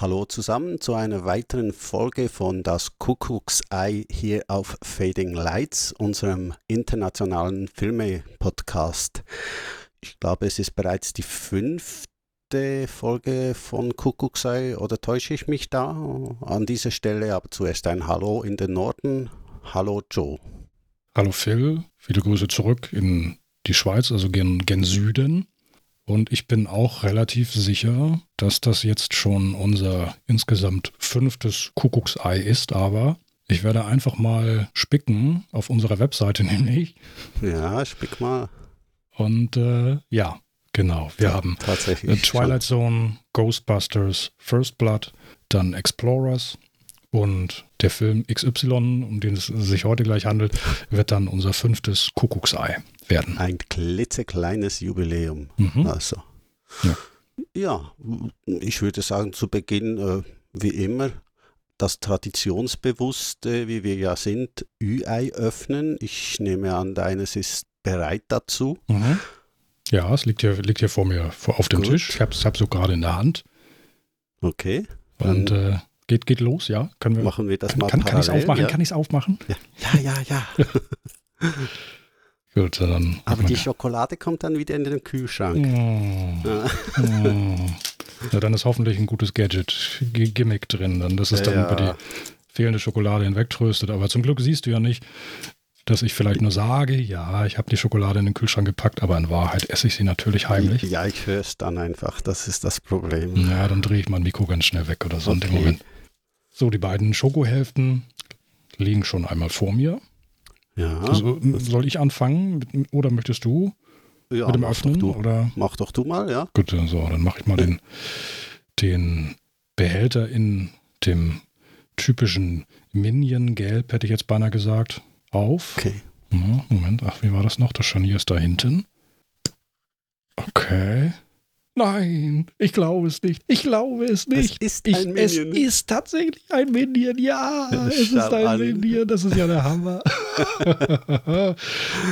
Hallo zusammen zu einer weiteren Folge von Das Kuckucksei hier auf Fading Lights, unserem internationalen Filme-Podcast. Ich glaube, es ist bereits die fünfte Folge von Kuckucksei oder täusche ich mich da? An dieser Stelle aber zuerst ein Hallo in den Norden. Hallo Joe. Hallo Phil, viele Grüße zurück in die Schweiz, also gen, gen Süden. Und ich bin auch relativ sicher, dass das jetzt schon unser insgesamt fünftes Kuckucksei ist, aber ich werde einfach mal spicken auf unserer Webseite nämlich. Ja, spick mal. Und äh, ja, genau. Wir haben tatsächlich Twilight Zone, Ghostbusters, First Blood, dann Explorers, und der Film XY, um den es sich heute gleich handelt, wird dann unser fünftes Kuckucksei werden. Ein klitzekleines Jubiläum. Mhm. Also. Ja. ja. ich würde sagen, zu Beginn, äh, wie immer, das traditionsbewusste, wie wir ja sind, Ü-Ei öffnen. Ich nehme an, deines ist bereit dazu. Mhm. Ja, es liegt hier, liegt hier vor mir vor, auf dem Gut. Tisch. Ich habe es hab so gerade in der Hand. Okay. Und äh, Geht, geht los, ja. Können wir, Machen wir das mal kann, parallel, kann ich aufmachen? Ja. Kann ich es aufmachen? Ja, ja, ja. ja. Gut, dann. Aber die Schokolade kommt dann wieder in den Kühlschrank. Oh. Ja. Oh. ja, dann ist hoffentlich ein gutes Gadget-Gimmick drin, dann, dass es dann ja. über die fehlende Schokolade hinwegtröstet. Aber zum Glück siehst du ja nicht, dass ich vielleicht nur sage, ja, ich habe die Schokolade in den Kühlschrank gepackt, aber in Wahrheit esse ich sie natürlich heimlich. Ja, ich höre es dann einfach, das ist das Problem. Ja, dann drehe ich mein Mikro ganz schnell weg oder so okay. in dem Moment. So, die beiden Schokohälften liegen schon einmal vor mir. Ja. Also, soll ich anfangen oder möchtest du ja, mit dem mach Öffnen? Doch du. Oder? Mach doch du mal, ja. Gut, so, dann mache ich mal den, den Behälter in dem typischen Minion-Gelb, hätte ich jetzt beinahe gesagt, auf. Okay. Ja, Moment, ach, wie war das noch? Das Scharnier ist da hinten. Okay. Nein, ich glaube es nicht. Ich glaube es nicht. Es ist ich, ein Minion. Es ist tatsächlich ein Minion. Ja, es ist ein an. Minion. Das ist ja der Hammer.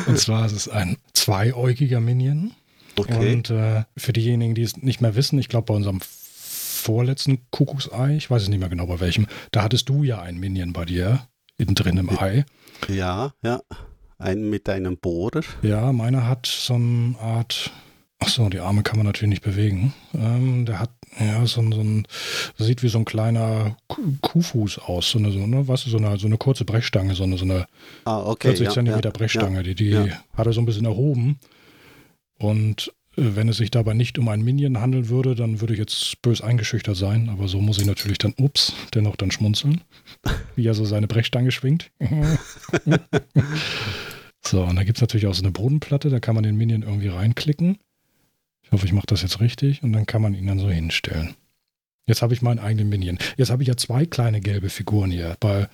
und zwar ist es ein zweiäugiger Minion. Okay. Und äh, für diejenigen, die es nicht mehr wissen, ich glaube bei unserem vorletzten Kuckucksei, ich weiß es nicht mehr genau bei welchem, da hattest du ja ein Minion bei dir innen drin im Ei. Ja, ja. Einen mit einem Bohrer. Ja, meiner hat so eine Art Ach so, die Arme kann man natürlich nicht bewegen. Ähm, der hat, ja, so, ein, so ein, sieht wie so ein kleiner Kuhfuß aus, so eine, so, ne, weißt du, so eine, so eine kurze Brechstange, so eine, so eine ah, okay, 40 ja, Zentimeter ja, Brechstange, ja, die, die hat er so ein bisschen erhoben. Und äh, wenn es sich dabei nicht um ein Minion handeln würde, dann würde ich jetzt bös eingeschüchtert sein, aber so muss ich natürlich dann, ups, dennoch dann schmunzeln, wie er so seine Brechstange schwingt. so, und da gibt es natürlich auch so eine Bodenplatte, da kann man den Minion irgendwie reinklicken. Ich hoffe, ich mache das jetzt richtig und dann kann man ihn dann so hinstellen. Jetzt habe ich meinen eigenen Minion. Jetzt habe ich ja zwei kleine gelbe Figuren hier. Bei,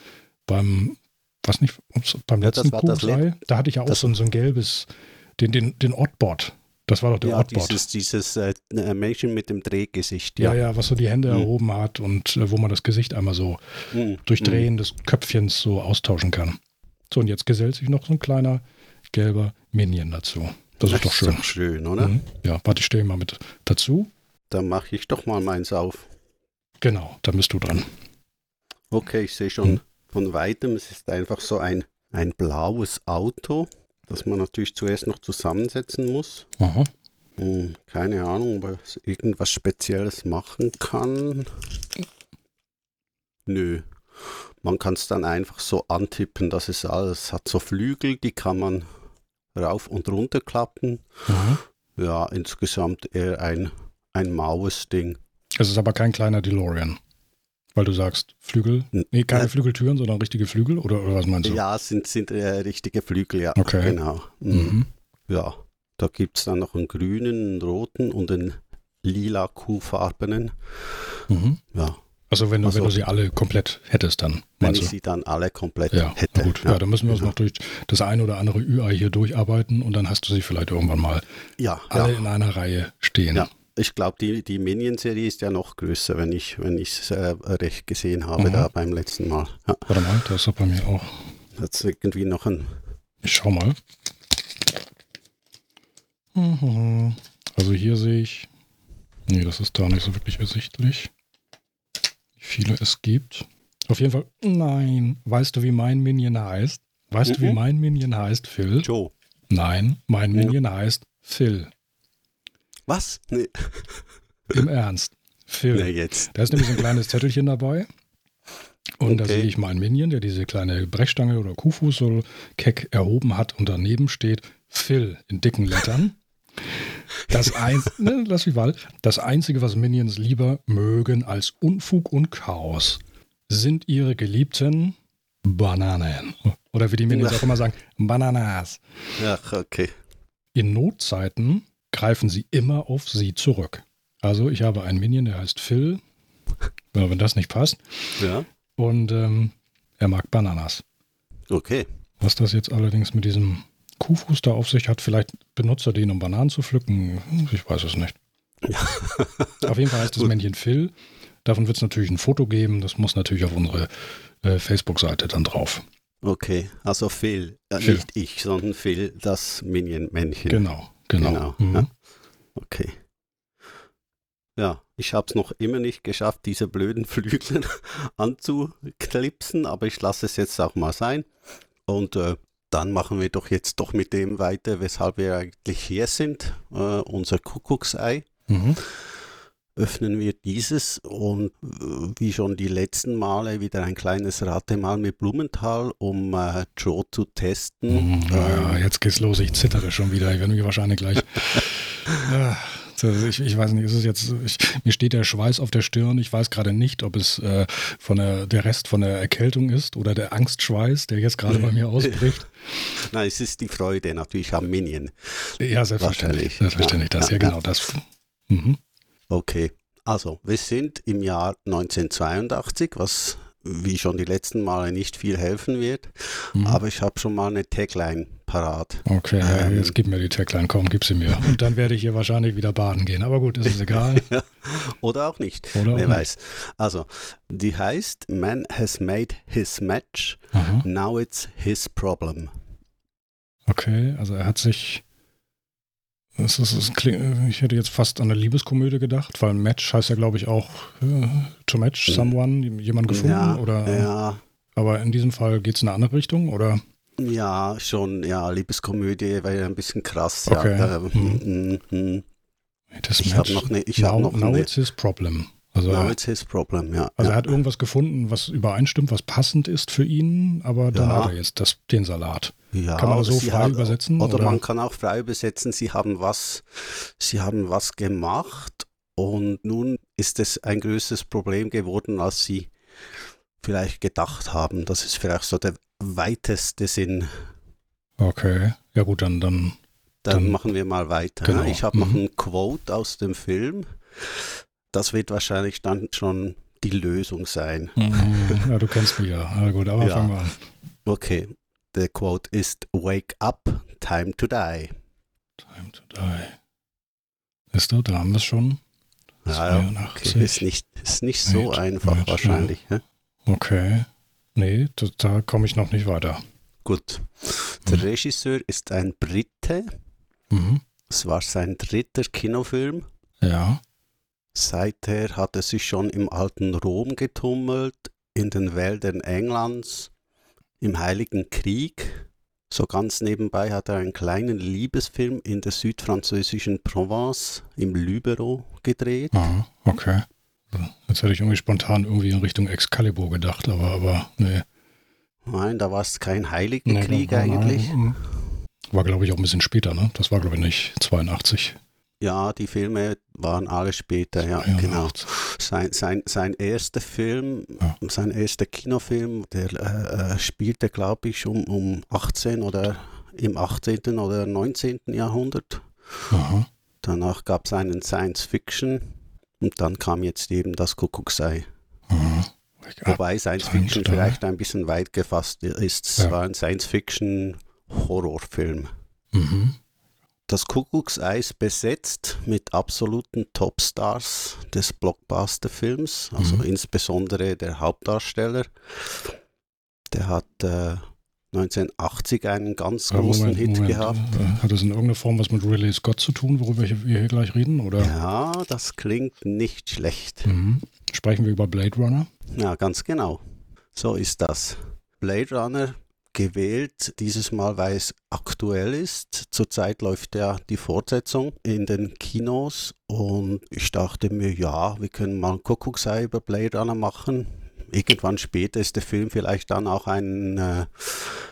beim, was nicht, ups, beim ja, letzten Kuhsei, da hatte ich ja auch so ein, so ein gelbes, den, den, den Oddbot. Das war doch der ja, Oddbot. Dieses, dieses äh, Männchen mit dem Drehgesicht. Ja. ja, ja, was so die Hände mhm. erhoben hat und äh, wo man das Gesicht einmal so mhm. durch mhm. Drehen des Köpfchens so austauschen kann. So, und jetzt gesellt sich noch so ein kleiner gelber Minion dazu. Das, das ist doch schön. Ist doch schön, oder? Mhm. Ja, warte, ich stehe mal mit dazu. Dann mache ich doch mal meins auf. Genau, dann bist du dran. Okay, ich sehe schon mhm. von weitem, es ist einfach so ein, ein blaues Auto, das man natürlich zuerst noch zusammensetzen muss. Aha. Hm, keine Ahnung, ob es irgendwas Spezielles machen kann. Nö. Man kann es dann einfach so antippen, dass es alles hat so Flügel, die kann man rauf und runter klappen. Mhm. Ja, insgesamt eher ein, ein maues Ding. Es ist aber kein kleiner DeLorean. Weil du sagst, Flügel, nee, keine äh, Flügeltüren, sondern richtige Flügel, oder, oder was meinst du? Ja, sind, sind äh, richtige Flügel, ja. Okay. Genau. Mhm. Mhm. Ja, da gibt es dann noch einen grünen, einen roten und einen lila kuhfarbenen. Mhm. Ja, also wenn du, also, wenn du sie alle komplett hättest, dann wenn ich du? sie dann alle komplett ja, hätte. Gut, ja, ja dann müssen wir uns noch durch das eine oder andere UI hier durcharbeiten und dann hast du sie vielleicht irgendwann mal ja, alle ja. in einer Reihe stehen. Ja. Ich glaube, die, die Minion-Serie ist ja noch größer, wenn ich wenn es äh, recht gesehen habe mhm. da beim letzten Mal. Warte mal, da ist er bei mir auch. Hat irgendwie noch ein. Ich schau mal. Also hier sehe ich. Nee, das ist da nicht so wirklich ersichtlich. Viele es gibt. Auf jeden Fall, nein. Weißt du, wie mein Minion heißt? Weißt mhm. du, wie mhm. mein Minion heißt, Phil? Joe. Nein, mein Minion ja. heißt Phil. Was? Nee. Im Ernst. Phil. Nee, jetzt. Da ist nämlich so ein kleines Zettelchen dabei. Und okay. da sehe ich meinen Minion, der diese kleine Brechstange oder Kuhfuß so keck erhoben hat und daneben steht Phil in dicken Lettern. Das, ein, ne, lass mich mal. das Einzige, was Minions lieber mögen als Unfug und Chaos, sind ihre geliebten Bananen. Oder wie die Minions auch immer sagen, Bananas. Ja, okay. In Notzeiten greifen sie immer auf sie zurück. Also ich habe einen Minion, der heißt Phil. Ja, wenn das nicht passt. Ja. Und ähm, er mag Bananas. Okay. Was das jetzt allerdings mit diesem Kuhfuß da auf sich hat, vielleicht benutzt er den, um Bananen zu pflücken. Ich weiß es nicht. Ja. auf jeden Fall heißt das Männchen Phil. Davon wird es natürlich ein Foto geben. Das muss natürlich auf unsere äh, Facebook-Seite dann drauf. Okay, also Phil, äh, Phil. nicht ich, sondern Phil, das Minion-Männchen. Genau, genau. genau mhm. ja. Okay. Ja, ich habe es noch immer nicht geschafft, diese blöden Flügel anzuklipsen, aber ich lasse es jetzt auch mal sein. Und äh, dann machen wir doch jetzt doch mit dem weiter, weshalb wir eigentlich hier sind, äh, unser Kuckucksei. Mhm öffnen wir dieses und äh, wie schon die letzten Male wieder ein kleines Ratemal mit Blumenthal, um äh, Joe zu testen. Mm, ja, jetzt geht's los, ich zittere schon wieder. Ich werde mich wahrscheinlich gleich. ja, ich, ich, weiß nicht, ist es jetzt, ich, mir steht der Schweiß auf der Stirn. Ich weiß gerade nicht, ob es äh, von der, der Rest von der Erkältung ist oder der Angstschweiß, der jetzt gerade bei mir ausbricht. Nein, es ist die Freude natürlich am Minion. Ja, selbstverständlich. Selbstverständlich, ja, das, ja, ja genau das. Mhm. Okay, also wir sind im Jahr 1982, was wie schon die letzten Male nicht viel helfen wird, mhm. aber ich habe schon mal eine Tagline parat. Okay, ähm, jetzt gib mir die Tagline, komm, gib sie mir. Und dann werde ich hier wahrscheinlich wieder baden gehen, aber gut, ist es egal. Oder auch nicht, Oder wer auch weiß. Nicht. Also, die heißt Man has made his match, Aha. now it's his problem. Okay, also er hat sich das ist, das klingt, ich hätte jetzt fast an eine Liebeskomödie gedacht, weil Match heißt ja, glaube ich, auch äh, to match hm. someone, jemand gefunden ja, oder. Ja. Aber in diesem Fall geht es in eine andere Richtung, oder? Ja, schon, ja, Liebeskomödie wäre ja ein bisschen krass. Okay. Ja, hm. Hm, hm. Das ich habe noch eine. Ich now, noch now it's his problem. Also, now it's his problem, ja. Also ja. er hat irgendwas gefunden, was übereinstimmt, was passend ist für ihn, aber dann ja. hat er jetzt das, den Salat. Ja, kann man so frei hat, übersetzen? Oder, oder, man kann auch frei übersetzen, sie haben was, sie haben was gemacht und nun ist es ein größeres Problem geworden, als sie vielleicht gedacht haben. Das ist vielleicht so der weiteste Sinn. Okay, ja gut, dann dann. Dann, dann machen wir mal weiter. Genau. Ich habe mhm. noch ein Quote aus dem Film. Das wird wahrscheinlich dann schon die Lösung sein. Mhm. Ja, du kennst mich ja. Na gut, aber ja. fangen wir an. Okay, der Quote ist Wake up, time to die. Time to die. Ist du, da haben wir es schon. Ja, okay. ist nicht, ist nicht so Wait, einfach wait, wahrscheinlich. Ja. Okay. Nee, da, da komme ich noch nicht weiter. Gut. Der mhm. Regisseur ist ein Brite. Mhm. Es war sein dritter Kinofilm. Ja. Seither hat er sich schon im alten Rom getummelt, in den Wäldern Englands im Heiligen Krieg. So ganz nebenbei hat er einen kleinen Liebesfilm in der südfranzösischen Provence im Lübero gedreht. Ah, okay. Jetzt hätte ich irgendwie spontan irgendwie in Richtung Excalibur gedacht, aber, aber nee. Nein, da war es kein Heiligen nee, Krieg eigentlich. Nein. War, glaube ich, auch ein bisschen später, ne? Das war, glaube ich, nicht 82. Ja, die Filme waren alle später, ja, ja genau. Sein, sein, sein erster Film, ja. sein erster Kinofilm, der äh, äh spielte, glaube ich, um, um 18 oder im 18. oder 19. Jahrhundert. Aha. Danach gab es einen Science Fiction und dann kam jetzt eben das Kuckucksei. Aha. Wobei Science Fiction vielleicht ein bisschen weit gefasst ist. Es ja. war ein Science Fiction Horrorfilm. Mhm. Das Kuckuckseis besetzt mit absoluten Topstars des Blockbuster-Films, also mhm. insbesondere der Hauptdarsteller. Der hat äh, 1980 einen ganz großen Moment, Hit Moment. gehabt. Äh, hat das in irgendeiner Form was mit Ridley Scott zu tun, worüber wir hier gleich reden? Oder? Ja, das klingt nicht schlecht. Mhm. sprechen wir über Blade Runner. Ja, ganz genau. So ist das. Blade Runner gewählt, dieses Mal, weil es aktuell ist. Zurzeit läuft ja die Fortsetzung in den Kinos und ich dachte mir, ja, wir können mal ein Kuckucksei über Blade Runner machen. Irgendwann später ist der Film vielleicht dann auch einen, äh,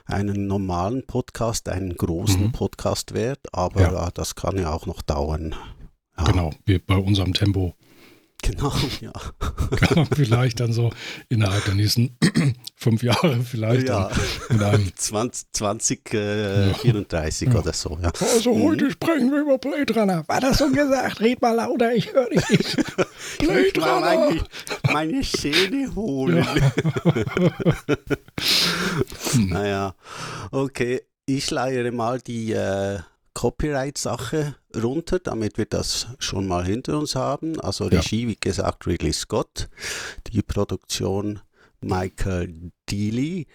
einen normalen Podcast, einen großen mhm. Podcast wert, aber ja. das kann ja auch noch dauern. Ja. Genau, wie bei unserem Tempo. Genau, ja. vielleicht dann so innerhalb der nächsten fünf Jahre vielleicht. Ja, 20, 2034 äh, ja. oder so. Ja. Also mhm. heute sprechen wir über Blade Runner. War das so gesagt? Red mal lauter, ich höre dich nicht. Ich Runner. Meine, meine Schäne holen. Ja. naja, okay. Ich leiere mal die äh, Copyright-Sache runter, damit wir das schon mal hinter uns haben. Also Regie, ja. wie gesagt, Ridley Scott, die Produktion Michael Dealey.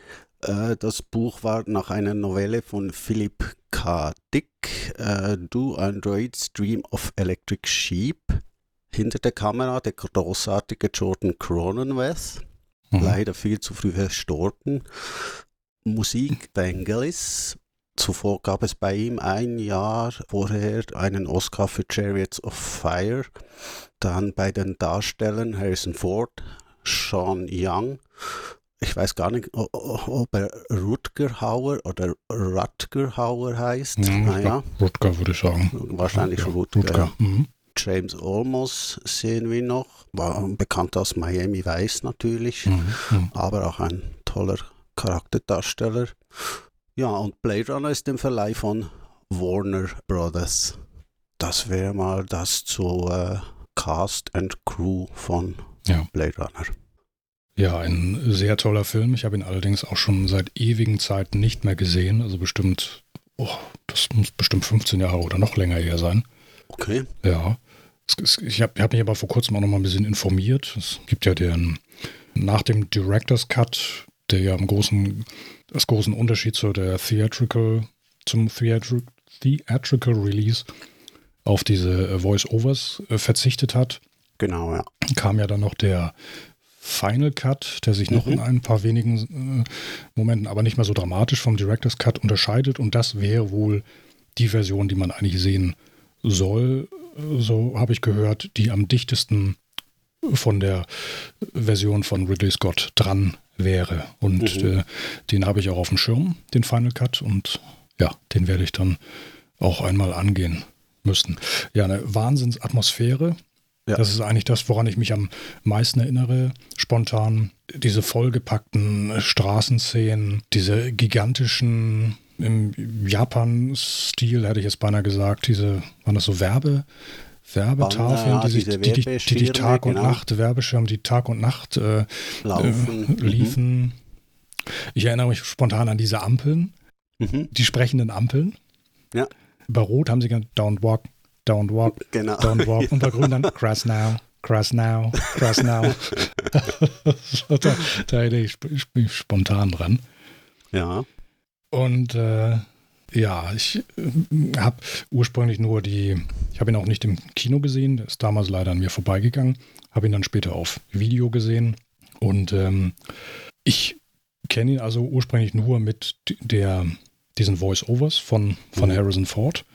Äh, das Buch war nach einer Novelle von Philip K. Dick, äh, Do Androids Dream of Electric Sheep. Hinter der Kamera der großartige Jordan Cronenweth, mhm. leider viel zu früh verstorben. Musik Vangelis, Zuvor gab es bei ihm ein Jahr vorher einen Oscar für Chariots of Fire. Dann bei den Darstellern Harrison Ford, Sean Young. Ich weiß gar nicht, ob er Rutger Hauer oder Rutger Hauer heißt. Ja, naja. Rutger würde ich sagen. Wahrscheinlich ja, Rutger. Rutger. Mhm. James Olmos sehen wir noch, war bekannt aus Miami Vice natürlich, mhm. Mhm. aber auch ein toller Charakterdarsteller. Ja, und Blade Runner ist im Verleih von Warner Brothers. Das wäre mal das zu äh, Cast and Crew von ja. Blade Runner. Ja, ein sehr toller Film. Ich habe ihn allerdings auch schon seit ewigen Zeiten nicht mehr gesehen. Also bestimmt, oh, das muss bestimmt 15 Jahre oder noch länger her sein. Okay. Ja. Ich habe hab mich aber vor kurzem auch noch mal ein bisschen informiert. Es gibt ja den, nach dem Director's Cut, der ja im großen das großen Unterschied zu der Theatrical, zum Theatri Theatrical Release auf diese äh, Voice-Overs äh, verzichtet hat. Genau, ja. Kam ja dann noch der Final Cut, der sich mhm. noch in ein paar wenigen äh, Momenten, aber nicht mehr so dramatisch vom Director's Cut unterscheidet. Und das wäre wohl die Version, die man eigentlich sehen soll. So habe ich gehört, die am dichtesten von der Version von Ridley Scott dran wäre. Und mhm. äh, den habe ich auch auf dem Schirm, den Final Cut. Und ja, den werde ich dann auch einmal angehen müssen. Ja, eine Wahnsinnsatmosphäre. Ja. Das ist eigentlich das, woran ich mich am meisten erinnere. Spontan diese vollgepackten Straßenszenen, diese gigantischen, im Japan-Stil hätte ich jetzt beinahe gesagt, diese, waren das so Werbe, Werbetafeln, die, sich, die, die, die, Tag und genau. Nacht, Werbeschirm, die Tag und Nacht äh, Laufen. Äh, liefen. Mhm. Ich erinnere mich spontan an diese Ampeln, mhm. die sprechenden Ampeln. Ja. Bei Rot haben sie gesagt, don't walk, don't walk, genau. don't walk. Und bei Grün dann, cross now, cross now, cross now. da, da erinnere ich, ich bin spontan dran. Ja. Und äh, ja, ich äh, habe ursprünglich nur die, ich habe ihn auch nicht im Kino gesehen, der ist damals leider an mir vorbeigegangen, habe ihn dann später auf Video gesehen und ähm, ich kenne ihn also ursprünglich nur mit der, diesen Voice-Overs von, von mhm. Harrison Ford.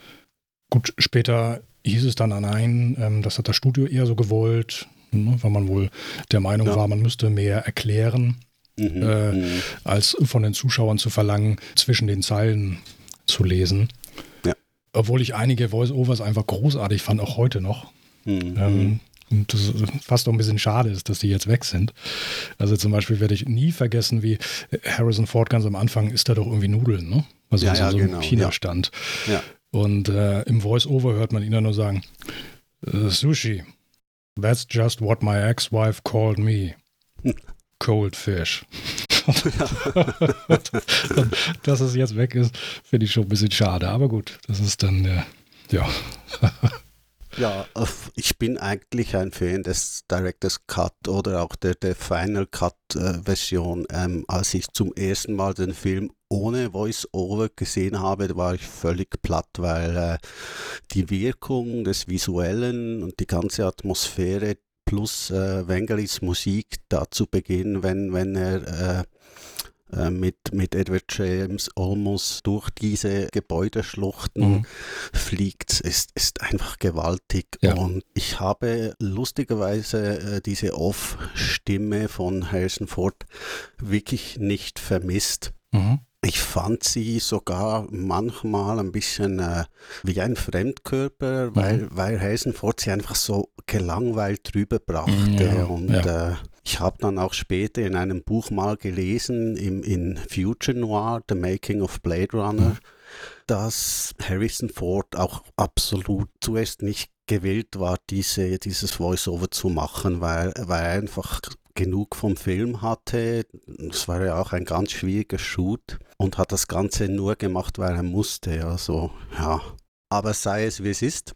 Gut, später hieß es dann an einen, ähm, das hat das Studio eher so gewollt, ne, weil man wohl der Meinung ja. war, man müsste mehr erklären. Mhm, äh, mhm. als von den Zuschauern zu verlangen, zwischen den Zeilen zu lesen. Ja. Obwohl ich einige Voice-Overs einfach großartig fand, auch heute noch. Mhm. Ähm, und das fast auch ein bisschen schade ist, dass die jetzt weg sind. Also zum Beispiel werde ich nie vergessen, wie Harrison Ford ganz am Anfang isst da doch irgendwie Nudeln, ne? Also ja, ja, so genau. China stand. Ja. Und äh, im Voice-Over hört man ihn dann nur sagen, äh, Sushi, that's just what my ex-wife called me. Cold fish. Dass es jetzt weg ist, finde ich schon ein bisschen schade. Aber gut, das ist dann, äh, ja. ja, ich bin eigentlich ein Fan des Director's Cut oder auch der, der Final Cut äh, Version. Ähm, als ich zum ersten Mal den Film ohne Voice-Over gesehen habe, war ich völlig platt, weil äh, die Wirkung des Visuellen und die ganze Atmosphäre plus äh, Wengelis Musik da zu Beginn, wenn, wenn er äh, äh, mit, mit Edward James Olmos durch diese Gebäudeschluchten mhm. fliegt, ist, ist einfach gewaltig. Ja. Und ich habe lustigerweise äh, diese Off-Stimme von Harrison Ford wirklich nicht vermisst. Mhm. Ich fand sie sogar manchmal ein bisschen äh, wie ein Fremdkörper, mhm. weil, weil Hasenford sie einfach so gelangweilt rüberbrachte. Ja, und ja. Äh, ich habe dann auch später in einem Buch mal gelesen, im, in Future Noir, The Making of Blade Runner, mhm. dass Harrison Ford auch absolut zuerst nicht gewillt war, diese, dieses Voice-Over zu machen, weil, weil er einfach genug vom Film hatte. Es war ja auch ein ganz schwieriger Shoot und hat das Ganze nur gemacht, weil er musste. Also, ja. Aber sei es wie es ist.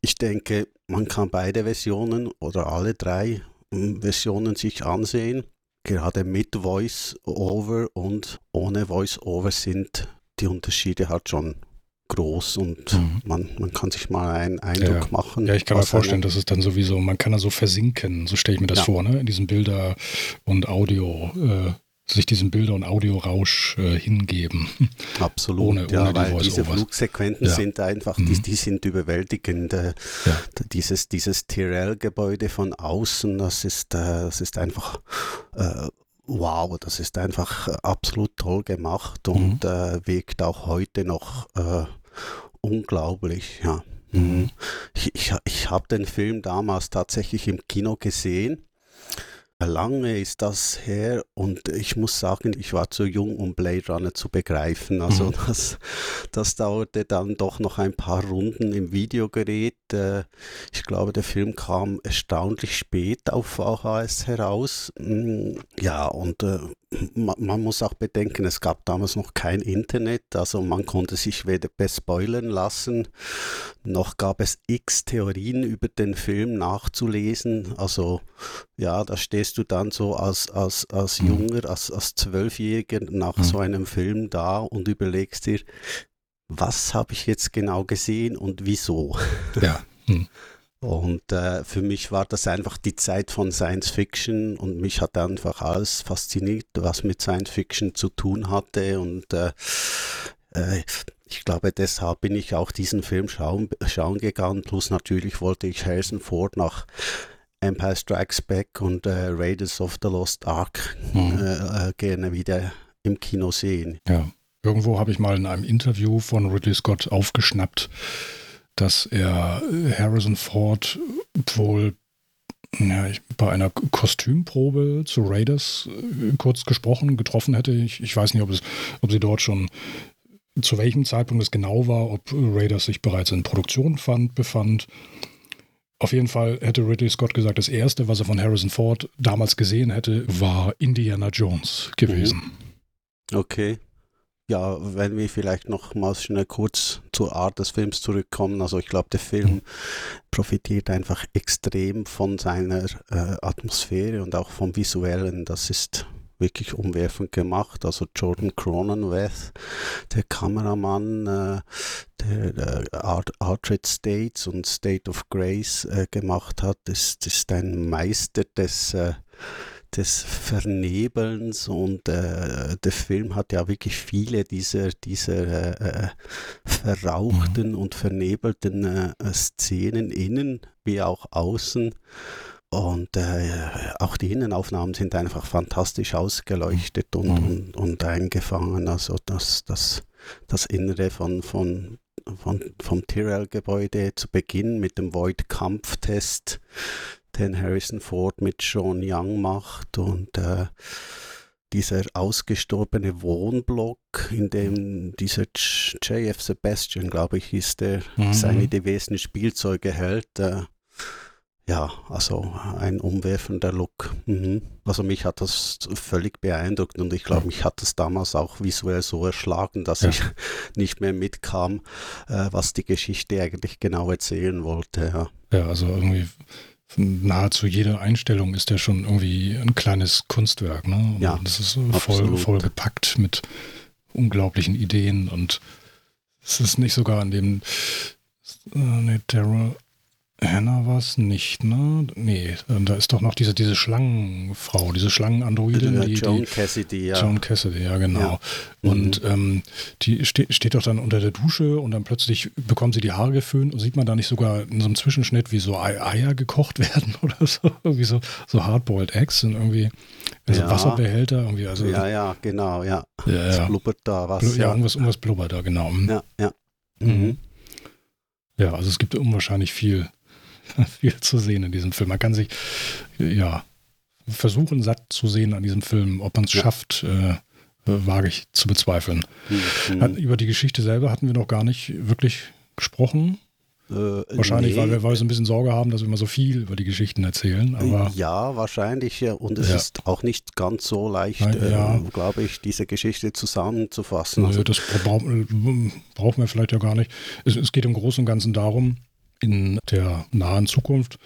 Ich denke, man kann beide Versionen oder alle drei hm, Versionen sich ansehen. Gerade mit Voice-Over und ohne Voice-Over sind die Unterschiede halt schon groß und mhm. man, man kann sich mal einen Eindruck ja. machen. Ja, ich kann mir vorstellen, dass es dann sowieso, man kann da so versinken, so stelle ich mir das ja. vor, ne? in diesem Bilder- und Audio, äh, sich diesem Bilder- und Audiorausch äh, hingeben. Absolut, ohne, ja, ohne weil die diese Flugsequenzen ja. sind einfach, mhm. die, die sind überwältigend. Äh. Dieses, dieses Tyrell-Gebäude von außen, das ist, äh, das ist einfach äh, wow, das ist einfach absolut toll gemacht und mhm. äh, wirkt auch heute noch äh, unglaublich, ja. Mhm. Ich, ich, ich habe den Film damals tatsächlich im Kino gesehen Lange ist das her und ich muss sagen, ich war zu jung, um Blade Runner zu begreifen. Also mhm. das, das dauerte dann doch noch ein paar Runden im Videogerät. Äh, ich glaube, der Film kam erstaunlich spät auf VHS heraus. Mm, ja, und äh, man muss auch bedenken, es gab damals noch kein Internet, also man konnte sich weder bespoilern lassen, noch gab es x Theorien über den Film nachzulesen. Also ja, da stehst du dann so als, als, als mhm. Junger, als, als Zwölfjähriger nach mhm. so einem Film da und überlegst dir, was habe ich jetzt genau gesehen und wieso? Ja. Hm. Und äh, für mich war das einfach die Zeit von Science Fiction und mich hat einfach alles fasziniert, was mit Science Fiction zu tun hatte. Und äh, äh, ich glaube, deshalb bin ich auch diesen Film schauen, schauen gegangen. Plus natürlich wollte ich Harrison Ford nach Empire Strikes Back und äh, Raiders of the Lost Ark mhm. Gerne wieder im Kino sehen. Ja, irgendwo habe ich mal in einem Interview von Ridley Scott aufgeschnappt, dass er äh, Harrison Ford wohl ja, ich, bei einer Kostümprobe zu Raiders äh, kurz gesprochen, getroffen hätte. Ich, ich weiß nicht, ob, es, ob sie dort schon zu welchem Zeitpunkt es genau war, ob Raiders sich bereits in Produktion fand, befand. Auf jeden Fall hätte Ridley Scott gesagt, das erste, was er von Harrison Ford damals gesehen hätte, war Indiana Jones gewesen. Okay ja, wenn wir vielleicht noch mal schnell kurz zur Art des Films zurückkommen. Also ich glaube, der Film profitiert einfach extrem von seiner äh, Atmosphäre und auch vom Visuellen. Das ist wirklich umwerfend gemacht. Also Jordan Cronenweth, der Kameramann, äh, der äh, Art, Artred States und State of Grace äh, gemacht hat, ist, ist ein Meister des äh, des Vernebelns und äh, der Film hat ja wirklich viele dieser, dieser äh, verrauchten mhm. und vernebelten äh, Szenen innen wie auch außen. Und äh, auch die Innenaufnahmen sind einfach fantastisch ausgeleuchtet und, mhm. und, und, eingefangen. Also das, das, das Innere von, von, von, vom Tyrrell-Gebäude zu Beginn mit dem Void-Kampftest den Harrison Ford mit Sean Young macht und äh, dieser ausgestorbene Wohnblock, in dem dieser JF Sebastian, glaube ich, ist der, mhm. seine diversen Spielzeuge hält. Äh, ja, also ein umwerfender Look. Mhm. Also mich hat das völlig beeindruckt und ich glaube, mich hat das damals auch visuell so erschlagen, dass ja. ich nicht mehr mitkam, äh, was die Geschichte eigentlich genau erzählen wollte. Ja, ja also irgendwie nahezu jede Einstellung ist ja schon irgendwie ein kleines Kunstwerk. Ne? ja, das ist voll, voll gepackt mit unglaublichen Ideen und es ist nicht sogar an dem äh, nee, Terror Hannah war es nicht, ne? Nee, da ist doch noch diese, diese Schlangenfrau, diese Schlangenandroidin. Die, Joan die, Cassidy, ja. Joan Cassidy, ja, genau. Ja. Und ähm, die ste steht doch dann unter der Dusche und dann plötzlich bekommt sie die Haare geföhnt und sieht man da nicht sogar in so einem Zwischenschnitt, wie so Ei- Eier gekocht werden oder so, wie so, so Hardboiled Eggs und irgendwie in so Ja. Wasserbehälter, irgendwie, also Ja, ja, genau, ja. ja, Es ja. blubbert da was. Ja, ja. irgendwas, irgendwas blubbert da, genau. Ja, ja. Mhm. Mhm. Ja, also es gibt unwahrscheinlich viel, viel zu sehen in diesem Film. Man kann sich, ja, versuchen, satt zu sehen an diesem Film. Ob man es Ja. schafft, äh, äh, wage ich zu bezweifeln. Mhm. Hat, über die Geschichte selber hatten wir noch gar nicht wirklich gesprochen. Äh, Wahrscheinlich, nee. weil, wir, weil wir so ein bisschen Sorge haben, dass wir immer so viel über die Geschichten erzählen. Aber ja, wahrscheinlich. Ja. Und es Ja. ist auch nicht ganz so leicht, Nein, äh, ja. glaube ich, diese Geschichte zusammenzufassen. nö, Also, das brauch, brauchen wir vielleicht ja gar nicht. Es, es geht im Großen und Ganzen darum, in der nahen Zukunft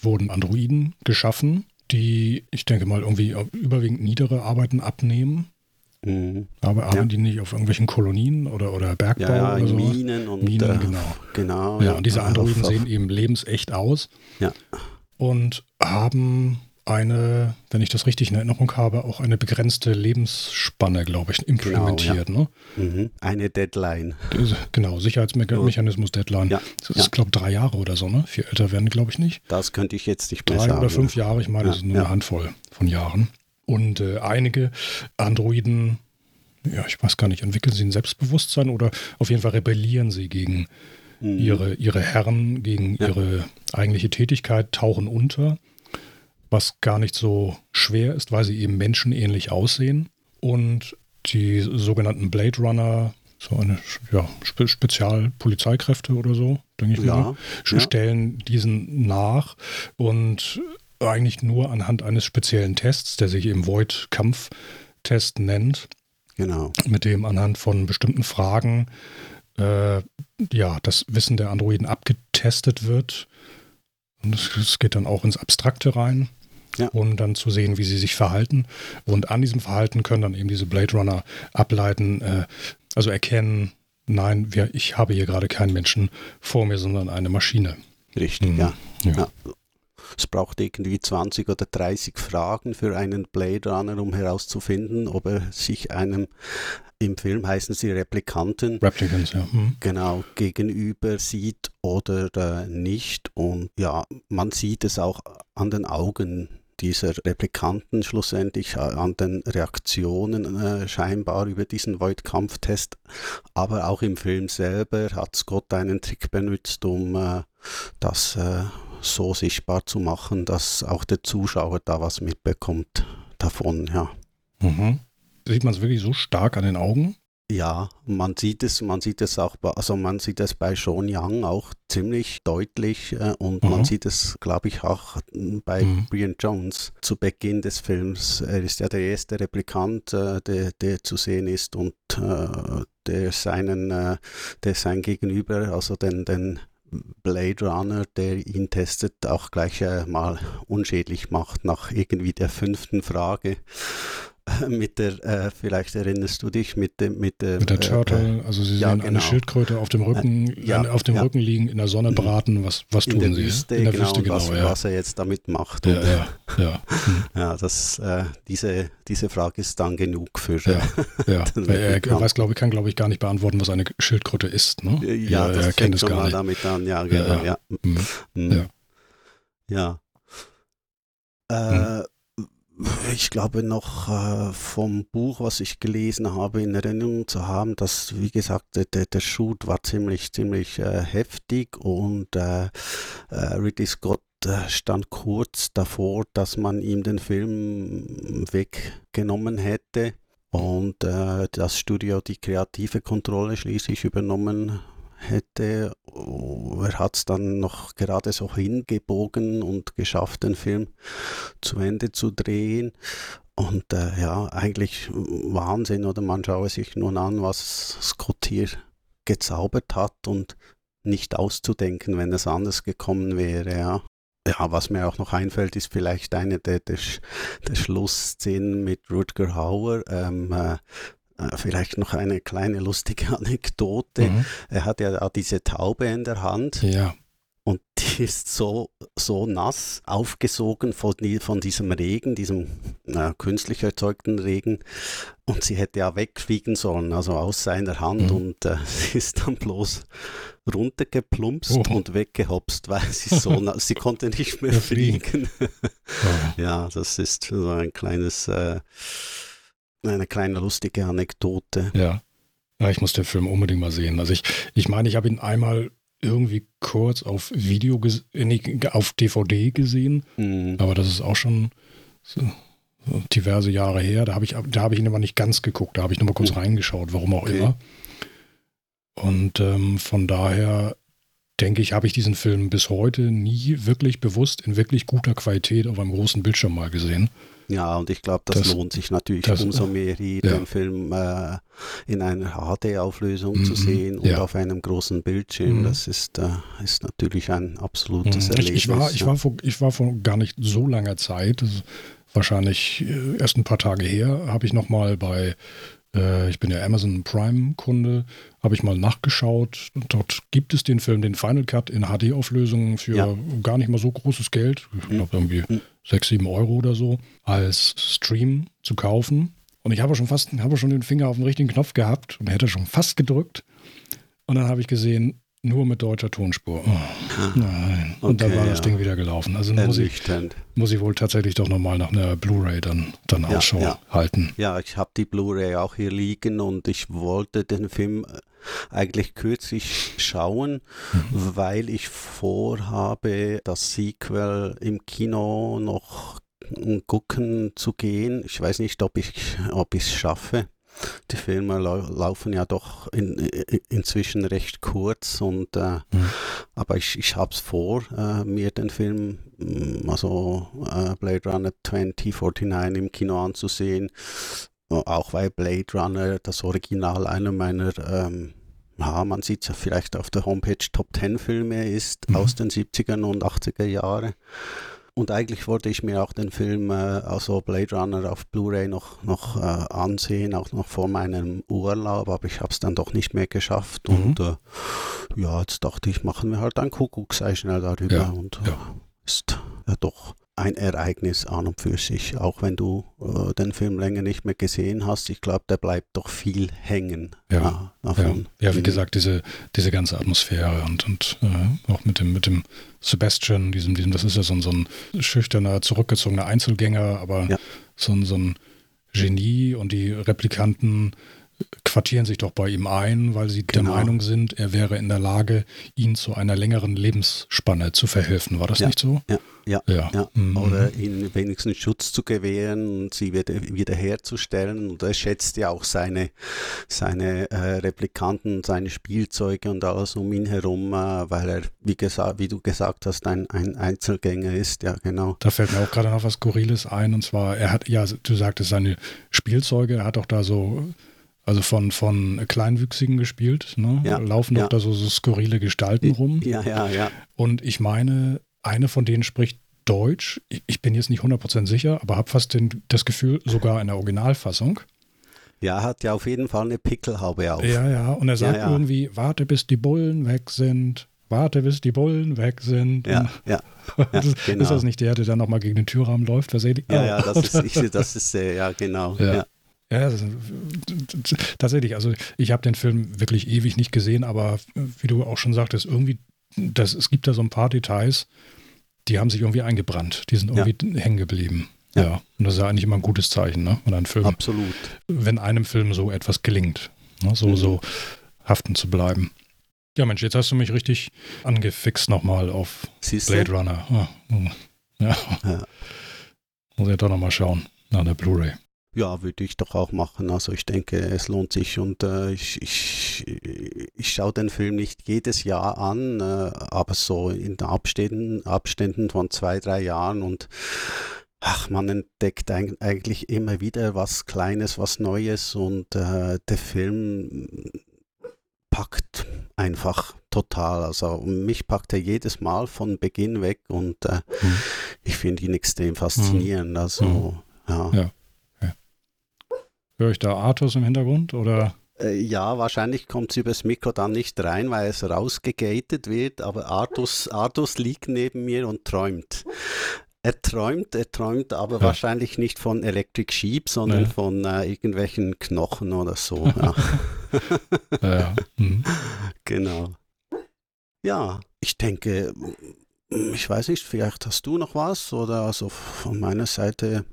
wurden Androiden geschaffen, die, ich denke mal, irgendwie überwiegend niedere Arbeiten abnehmen. mhm. Aber arbeiten Ja. die nicht auf irgendwelchen Kolonien oder, oder Bergbau ja, ja, oder? Minen und Minen, äh, genau. genau. Ja, und diese auf- Androiden auf- sehen eben lebensecht aus. Ja. Und haben eine, wenn ich das richtig in Erinnerung habe, auch eine begrenzte Lebensspanne, glaube ich, implementiert. ne? Mhm. Eine Deadline. Das- Genau, Sicherheitsmechanismus, Deadline. Ja, Das ja. ist, glaube ich, drei Jahre oder so, ne? Viel älter werden, glaube ich, nicht. Das könnte ich jetzt nicht mehr Drei sagen. oder fünf Jahre, ich meine, Ja, das ist nur ja. eine Handvoll von Jahren. Und äh, einige Androiden, ja, ich weiß gar nicht, entwickeln sie ein Selbstbewusstsein oder auf jeden Fall rebellieren sie gegen Mhm. ihre, ihre Herren, gegen Ja. ihre eigentliche Tätigkeit, tauchen unter, was gar nicht so schwer ist, weil sie eben menschenähnlich aussehen. Und die sogenannten Blade Runner, so eine ja, Spe Spezialpolizeikräfte oder so, denke ich Ja, mal, ja. stellen diesen nach und eigentlich nur anhand eines speziellen Tests, der sich eben Void-Kampftest nennt, Genau. mit dem anhand von bestimmten Fragen äh, ja, das Wissen der Androiden abgetestet wird. Und es, es geht dann auch ins Abstrakte rein, Ja. um dann zu sehen, wie sie sich verhalten. Und an diesem Verhalten können dann eben diese Blade Runner ableiten, äh, also erkennen, nein, wir, ich habe hier gerade keinen Menschen vor mir, sondern eine Maschine. Richtig, Mhm. ja. Ja. Ja. Es braucht irgendwie 20 oder 30 Fragen für einen Blade Runner, um herauszufinden, ob er sich einem, im Film heißen sie Replikanten, Replicants, ja. Mhm. genau gegenüber sieht oder äh, nicht. Und ja, man sieht es auch an den Augen dieser Replikanten schlussendlich, äh, an den Reaktionen äh, scheinbar über diesen Void-Kampftest. Aber auch im Film selber hat Scott einen Trick benutzt, um äh, das äh, so sichtbar zu machen, dass auch der Zuschauer da was mitbekommt davon, ja. Mhm. Sieht man es wirklich so stark an den Augen? Ja, man sieht es, man sieht es auch, bei, also man sieht es bei Sean Young auch ziemlich deutlich äh, und Mhm. man sieht es, glaube ich, auch äh, bei Mhm. Brian Jones zu Beginn des Films. Er ist ja der erste Replikant, äh, der, der zu sehen ist und äh, der seinen, äh, der sein Gegenüber, also den, den Blade Runner, der ihn testet, auch gleich äh, mal unschädlich macht nach irgendwie der fünften Frage. mit der, äh, vielleicht erinnerst du dich, mit dem, mit der, Mit der äh, Turtle, also sie ja, sehen eine genau. Schildkröte auf dem Rücken, Äh, ja, auf dem ja. Rücken liegen, in der Sonne braten. Was, was in tun sie? Wüste, in der genau, Wüste, was, genau, ja. was er jetzt damit macht. Ja, ja, ja. Hm. ja, das, äh, diese, diese Frage ist dann genug für. Ja, ja. Er, er weiß, glaube ich, kann, glaube ich, gar nicht beantworten, was eine Schildkröte ist. Ne? Äh, ja, das er kennt es gar nicht. damit an, ja, genau, ja. ja. Mhm. Mhm. Ja. Ja. Äh, Ich glaube noch äh, vom Buch, was ich gelesen habe, in Erinnerung zu haben, dass, wie gesagt, der, der, Shoot war ziemlich, ziemlich äh, heftig und äh, äh, Ridley Scott äh, stand kurz davor, dass man ihm den Film weggenommen hätte und äh, das Studio die kreative Kontrolle schließlich übernommen hätte. Oh, Er hat es dann noch gerade so hingebogen und geschafft, den Film zu Ende zu drehen. Und äh, ja, eigentlich Wahnsinn, oder man schaue sich nun an, was Scott hier gezaubert hat und nicht auszudenken, wenn es anders gekommen wäre, ja. Ja, was mir auch noch einfällt, ist vielleicht eine der, der, der Schlussszenen mit Rutger Hauer. Ähm, äh, äh, vielleicht noch eine kleine lustige Anekdote. Mhm. Er hat ja diese Taube in der Hand Ja, Und die ist so, so nass aufgesogen von, von diesem Regen, diesem äh, künstlich erzeugten Regen. Und sie hätte ja wegfliegen sollen, also aus seiner Hand. Mhm. Und äh, sie ist dann bloß runtergeplumpst oh. und weggehopst, weil sie so nass, sie konnte nicht mehr fliegen. oh. Ja, das ist so ein kleines, äh, eine kleine lustige Anekdote. Ja. Ja, ich muss den Film unbedingt mal sehen. Also ich, ich meine, ich habe ihn einmal irgendwie kurz auf Video, äh, nee, auf DVD gesehen, mhm. aber das ist auch schon so diverse Jahre her. Da habe ich, da habe ich ihn aber nicht ganz geguckt. Da habe ich nur mal kurz mhm. reingeschaut, warum auch okay. immer. Und ähm, von daher denke ich, habe ich diesen Film bis heute nie wirklich bewusst in wirklich guter Qualität auf einem großen Bildschirm mal gesehen. Ja, und ich glaube, das, das, lohnt sich natürlich das, umso mehr, hier ja. den Film äh, in einer HD-Auflösung mhm, zu sehen und ja. auf einem großen Bildschirm. Mhm. Das ist, äh, ist natürlich ein absolutes mhm. Erlebnis. Ich, war, ich, war vor, ich war vor gar nicht so langer Zeit, wahrscheinlich äh, erst ein paar Tage her, habe ich nochmal bei äh, ich bin ja Amazon Prime-Kunde, habe ich mal nachgeschaut. Dort gibt es den Film, den Final Cut in HD-Auflösung für ja. gar nicht mal so großes Geld. Ich glaube irgendwie mhm. 6, 7 Euro oder so, als Stream zu kaufen. Und ich habe schon fast, habe schon den Finger auf den richtigen Knopf gehabt und hätte schon fast gedrückt. Und dann habe ich gesehen, nur mit deutscher Tonspur. Oh, nein. Okay, und dann war ja. das Ding wieder gelaufen. Also muss ich, muss ich wohl tatsächlich doch nochmal nach einer Blu-ray dann, dann ja, Ausschau ja. halten. Ja, ich habe die Blu-ray auch hier liegen und ich wollte den Film äh, eigentlich kürzlich schauen, mhm. weil ich vorhabe, das Sequel im Kino noch gucken zu gehen. Ich weiß nicht, ob ich ob es schaffe. Die Filme lau laufen ja doch in, in, inzwischen recht kurz und äh, mhm. aber ich, ich habe es vor, äh, mir den Film, mm, also äh, Blade Runner 2049 im Kino anzusehen. Auch weil Blade Runner das Original einer meiner ähm, ja, man sieht es ja vielleicht auf der Homepage Top 10 Filme ist mhm. aus den 70er und 80er Jahren. Und eigentlich wollte ich mir auch den Film, äh, also Blade Runner auf Blu-ray noch, noch äh, ansehen, auch noch vor meinem Urlaub, aber ich habe es dann doch nicht mehr geschafft. Mhm. Und äh, ja, jetzt dachte ich, machen wir halt ein Kuckucksei schnell darüber. Ja, und ja. ist ja doch ein Ereignis an und für sich, auch wenn du äh, den Film länger nicht mehr gesehen hast. Ich glaube, der bleibt doch viel hängen. Ja, ja, ja, wie gesagt, diese, diese ganze Atmosphäre und, und äh, auch mit dem, mit dem Sebastian, diesem, diesem, das ist ja so ein, so ein schüchterner, zurückgezogener Einzelgänger, aber ja. so, ein, so ein Genie und die Replikanten quartieren sich doch bei ihm ein, weil sie genau. der Meinung sind, er wäre in der Lage, ihnen zu einer längeren Lebensspanne zu verhelfen. War das ja, nicht so? Ja, ja, ja. ja. Mhm. Oder ihnen wenigstens Schutz zu gewähren und sie wieder, wiederherzustellen. Und er schätzt ja auch seine, seine äh, Replikanten, seine Spielzeuge und alles um ihn herum, äh, weil er, wie, gesagt, wie du gesagt hast, ein, ein Einzelgänger ist. Ja, genau. Da fällt mir auch gerade noch was Skurriles ein. Und zwar, er hat, ja, du sagtest seine Spielzeuge, er hat auch da so also von, von Kleinwüchsigen gespielt, ne? Ja, laufen doch ja. da so, so skurrile Gestalten rum. Ja, ja, ja. Und ich meine, eine von denen spricht Deutsch. Ich, ich bin jetzt nicht 100% sicher, aber habe fast den, das Gefühl, sogar in der Originalfassung. Ja, hat ja auf jeden Fall eine Pickelhaube auf. Ja, ja. Und er sagt ja, ja. irgendwie, warte, bis die Bullen weg sind. Warte, bis die Bullen weg sind. Ja, ja. ja das, genau. Ist das nicht der, der dann nochmal gegen den Türrahmen läuft? Was ja, ja, das ist, ich, das ist, ja, genau. Ja. Ja, tatsächlich. Also ich habe den Film wirklich ewig nicht gesehen, aber wie du auch schon sagtest, irgendwie, das, es gibt da so ein paar Details, die haben sich irgendwie eingebrannt. Die sind irgendwie ja. hängen geblieben. Ja. ja. Und das ist ja eigentlich immer ein gutes Zeichen, ne? Wenn ein Film, Absolut. Wenn einem Film so etwas gelingt, ne? so, mhm. so haften zu bleiben. Ja, Mensch, jetzt hast du mich richtig angefixt nochmal auf Siehste? Blade Runner. Ah, ja. ja. Muss ich doch nochmal schauen nach der Blu-ray. Ja, würde ich doch auch machen. Also ich denke, es lohnt sich und äh, ich, ich, ich schaue den Film nicht jedes Jahr an, äh, aber so in Abständen, Abständen von zwei, drei Jahren und ach, man entdeckt eigentlich immer wieder was Kleines, was Neues und äh, der Film packt einfach total. Also mich packt er jedes Mal von Beginn weg und äh, mhm. ich finde ihn extrem faszinierend. Also mhm. ja. ja. Höre ich da Artus im Hintergrund oder? Äh, ja, wahrscheinlich kommt es übers Mikro dann nicht rein, weil es rausgegatet wird, aber Artus, Artus liegt neben mir und träumt. Er träumt, er träumt aber ja. wahrscheinlich nicht von Electric Sheep, sondern nee. von äh, irgendwelchen Knochen oder so. Ja. ja. Mhm. Genau. Ja, ich denke, ich weiß nicht, vielleicht hast du noch was oder also von meiner Seite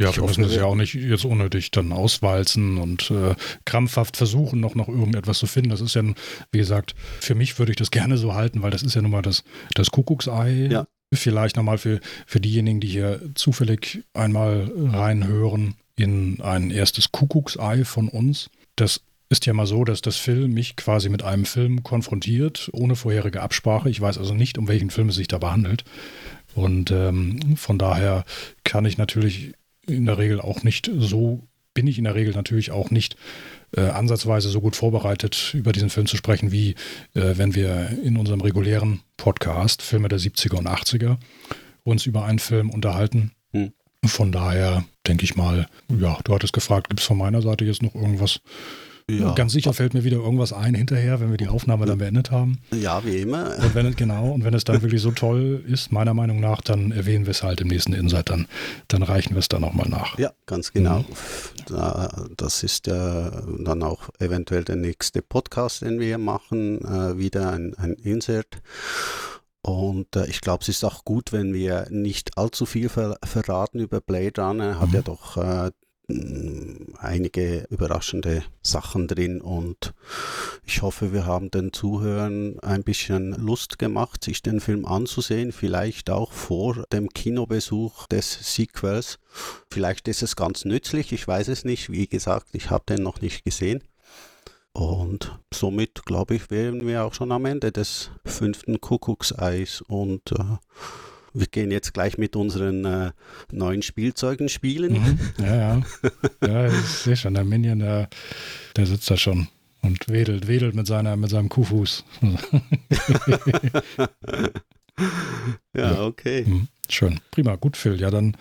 ja, wir müssen es ja auch nicht jetzt unnötig dann auswalzen und äh, krampfhaft versuchen, noch, noch irgendetwas zu finden. Das ist ja, wie gesagt, für mich würde ich das gerne so halten, weil das ist ja nun mal das, das Kuckucksei. Ja. Vielleicht nochmal für, für diejenigen, die hier zufällig einmal reinhören in ein erstes Kuckucksei von uns. Das ist ja mal so, dass das Film mich quasi mit einem Film konfrontiert, ohne vorherige Absprache. Ich weiß also nicht, um welchen Film es sich dabei handelt. Und ähm, von daher kann ich natürlich in der Regel auch nicht so, bin ich in der Regel natürlich auch nicht äh, ansatzweise so gut vorbereitet, über diesen Film zu sprechen, wie äh, wenn wir in unserem regulären Podcast, Filme der 70er und 80er, uns über einen Film unterhalten. Hm. Von daher denke ich mal, ja, du hattest gefragt, gibt es von meiner Seite jetzt noch irgendwas, ja. Ganz sicher fällt mir wieder irgendwas ein hinterher, wenn wir die Aufnahme dann beendet haben. Ja, wie immer. Und wenn, genau, und wenn es dann wirklich so toll ist, meiner Meinung nach, dann erwähnen wir es halt im nächsten Insight, dann, dann reichen wir es dann nochmal nach. Ja, ganz genau. Mhm. Das ist ja dann auch eventuell der nächste Podcast, den wir machen, äh, wieder ein, ein Insert. Und äh, ich glaube, es ist auch gut, wenn wir nicht allzu viel ver verraten über Blade Runner. Er hat mhm. ja doch äh, einige überraschende Sachen drin und ich hoffe, wir haben den Zuhörern ein bisschen Lust gemacht, sich den Film anzusehen, vielleicht auch vor dem Kinobesuch des Sequels. Vielleicht ist es ganz nützlich, ich weiß es nicht. Wie gesagt, ich habe den noch nicht gesehen. Und somit, glaube ich, wären wir auch schon am Ende des fünften Kuckuckseis und äh, wir gehen jetzt gleich mit unseren äh, neuen Spielzeugen spielen. Mhm. Ja, ja. Ja, ich sehe schon, der Minion, der, der sitzt da schon und wedelt, wedelt mit, seiner, mit seinem Kuhfuß. ja, okay. Mhm. Schön. Prima. Gut, Phil. Ja, dann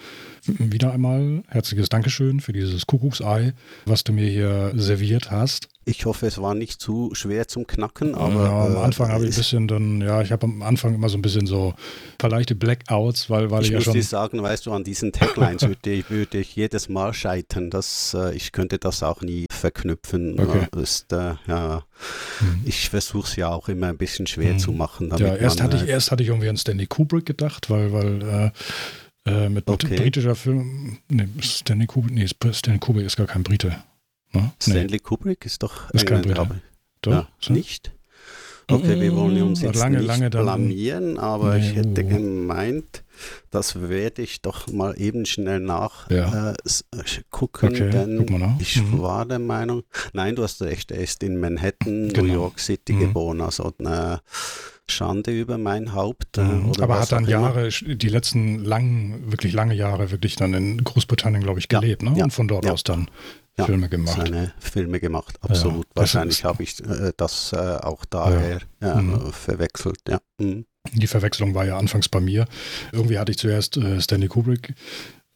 wieder einmal herzliches Dankeschön für dieses Kuckucksei, was du mir hier serviert hast. Ich hoffe, es war nicht zu schwer zum Knacken, aber. Ja, am äh, Anfang habe ich ein bisschen dann, ja, ich habe am Anfang immer so ein bisschen so ein paar leichte Blackouts, weil, weil ich, ich ja schon. Ich sagen, weißt du, an diesen Taglines würde, ich, würde ich jedes Mal scheitern. Das, äh, ich könnte das auch nie verknüpfen. Okay. Ist, äh, ja, hm. Ich versuche es ja auch immer ein bisschen schwer hm. zu machen. ja, erst, hatte ich, äh, erst hatte ich irgendwie an Stanley Kubrick gedacht, weil, weil äh, äh, mit okay. britischer Film. Nee, Stanley Kubrick, nee, Stanley Kubrick ist gar kein Brite. Ne? Stanley nee. Kubrick ist doch ist kein Brite. Doch, ja, so? nicht? Okay, wir wollen uns jetzt lange, nicht lange blamieren, aber nee, ich hätte uh. gemeint, das werde ich doch mal eben schnell nachgucken, ja. äh, gucken, okay, denn guck ich mhm. war der Meinung, nein, du hast recht, er ist in Manhattan, genau. New York City mhm. geboren, also eine Schande über mein Haupt. Äh, mhm. Aber hat dann Jahre, die letzten langen, wirklich lange Jahre wirklich dann in Großbritannien, glaube ich, gelebt, ja, ne? Ja, und von dort aus dann ja, Filme gemacht. Seine Filme gemacht, absolut. Wahrscheinlich habe ich äh, das äh, auch daher mhm. verwechselt, ja. Mhm. Die Verwechslung war ja anfangs bei mir. Irgendwie hatte ich zuerst äh, Stanley Kubrick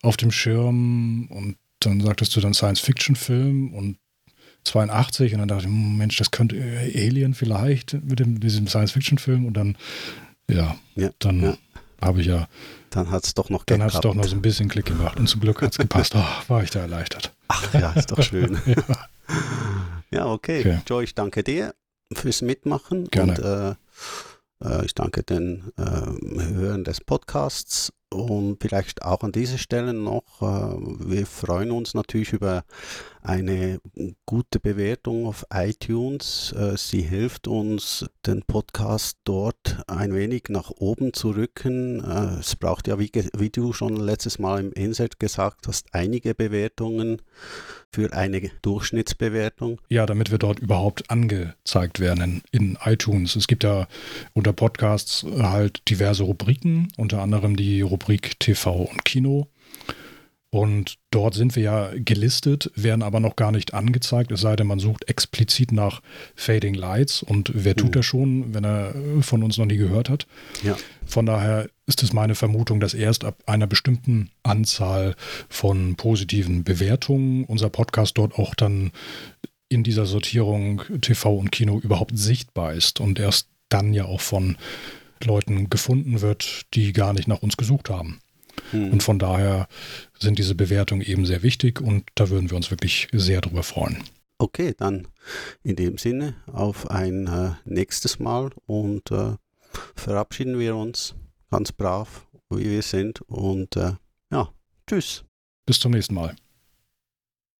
auf dem Schirm und dann sagtest du dann Science-Fiction-Film und 82 und dann dachte ich, hm, Mensch, das könnte Alien vielleicht mit dem, diesem Science-Fiction-Film und dann, ja, ja dann ja. habe ich ja. Dann hat es doch noch Dann hat es doch noch so ein bisschen Klick gemacht und zum Glück hat es gepasst. Oh, war ich da erleichtert. Ach ja, ist doch schön. ja. ja, okay. okay. Joe, ich danke dir fürs Mitmachen. Gerne. Und, äh, äh, ich danke den äh, Hörern des Podcasts und vielleicht auch an dieser Stelle noch, äh, wir freuen uns natürlich über eine gute Bewertung auf iTunes. Äh, sie hilft uns, den Podcast dort ein wenig nach oben zu rücken. Äh, es braucht ja, wie, wie du schon letztes Mal im Insert gesagt hast, einige Bewertungen für eine Durchschnittsbewertung. Ja, damit wir dort überhaupt angezeigt werden in, in iTunes. Es gibt ja unter Podcasts halt diverse Rubriken, unter anderem die Rubrik TV und Kino. Und dort sind wir ja gelistet, werden aber noch gar nicht angezeigt, es sei denn, man sucht explizit nach Fading Lights. Und wer tut uh. das schon, wenn er von uns noch nie gehört hat? Ja. Von daher ist es meine Vermutung, dass erst ab einer bestimmten Anzahl von positiven Bewertungen unser Podcast dort auch dann in dieser Sortierung TV und Kino überhaupt sichtbar ist und erst dann ja auch von Leuten gefunden wird, die gar nicht nach uns gesucht haben. Hm. Und von daher sind diese Bewertungen eben sehr wichtig und da würden wir uns wirklich sehr drüber freuen. Okay, dann in dem Sinne auf ein äh, nächstes Mal und äh, verabschieden wir uns ganz brav, wie wir sind und äh, ja, tschüss. Bis zum nächsten Mal.